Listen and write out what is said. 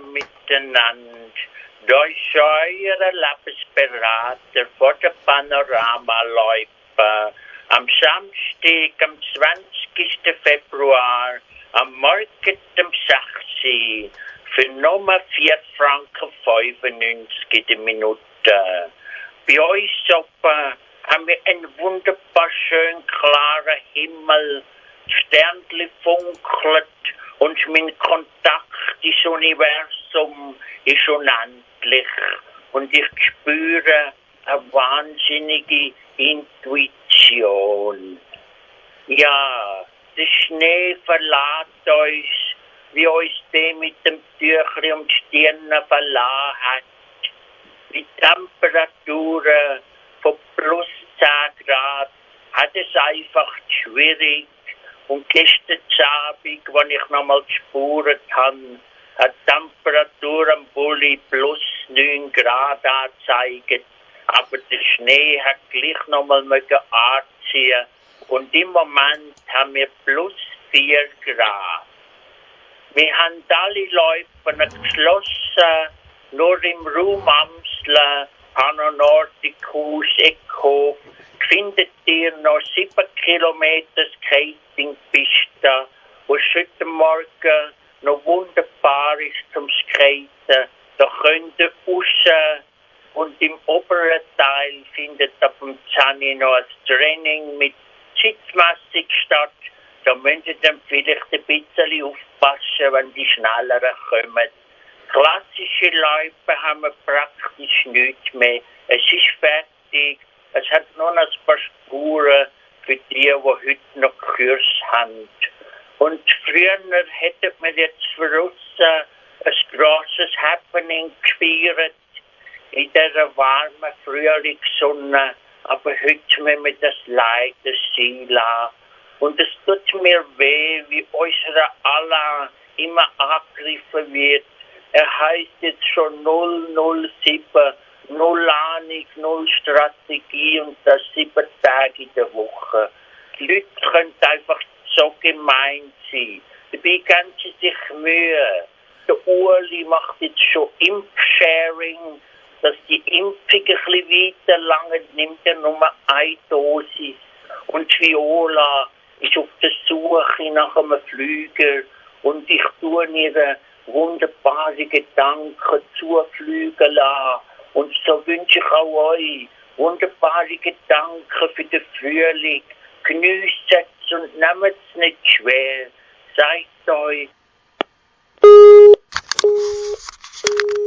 miteinander. Ist euer Lebensberater vor der Panorama-Läufe am Samstag, am 20. Februar, am Morgen um 6 für Nummer 4 Franken 95 die Minute. Bei uns oben haben wir einen wunderbar schön klaren Himmel, Sternli funkelt und mein Kontakt ins Universum ist unendlich. Und ich spüre eine wahnsinnige Intuition. Ja, der Schnee verlässt uns, wie uns der mit dem Tüchli um die Stirn verlassen hat. Die Temperaturen von plus 10 Grad hat es einfach schwierig. Und gestern Abend, als ich nochmal gespürt habe, hat die Temperatur am Bulli plus 9 Grad angezeigt. Aber der Schnee hat gleich nochmal anziehen und im Moment haben wir plus 4 Grad. Wir haben alle Läufe geschlossen, nur im Raum Amsler, Panonorticus, Eckhof, findet ihr noch 7 Kilometer Skatingpiste, wo heute Morgen noch wunderbar ist zum Skaten. Da könnt ihr raus und im oberen Teil findet ab dem 10 noch ein Training mit sitzmässig statt. Da müssen Sie dann vielleicht ein bisschen aufpassen, wenn die schnelleren kommen. Klassische Läufe haben wir praktisch nichts mehr. Es ist fertig. Es hat nur noch ein paar Spuren für die, die heute noch Kurs haben. Und früher hätte man jetzt für uns ein grosses Happening gefeiert in dieser warmen Frühlingssonne aber heute müssen wir das leider sein lassen. Und es tut mir weh, wie unser Allah immer angegriffen wird. Er heißt jetzt schon 007, null Ahnung, null Strategie und das sieben Tage in der Woche. Die Leute können einfach so gemein sein. Dabei geben sie sich Mühe. Der Uli macht jetzt schon Impfsharing dass die Impfung ein bisschen weiter lange nimmt er nur eine Dosis. Und Viola ist auf der Suche nach einem Flüger und ich tue ihre wunderbare Gedanken zuflügen lassen. Und so wünsche ich auch euch wunderbare Gedanken für den Frühling. Genießt es und nehmt es nicht schwer. Seid euch うん。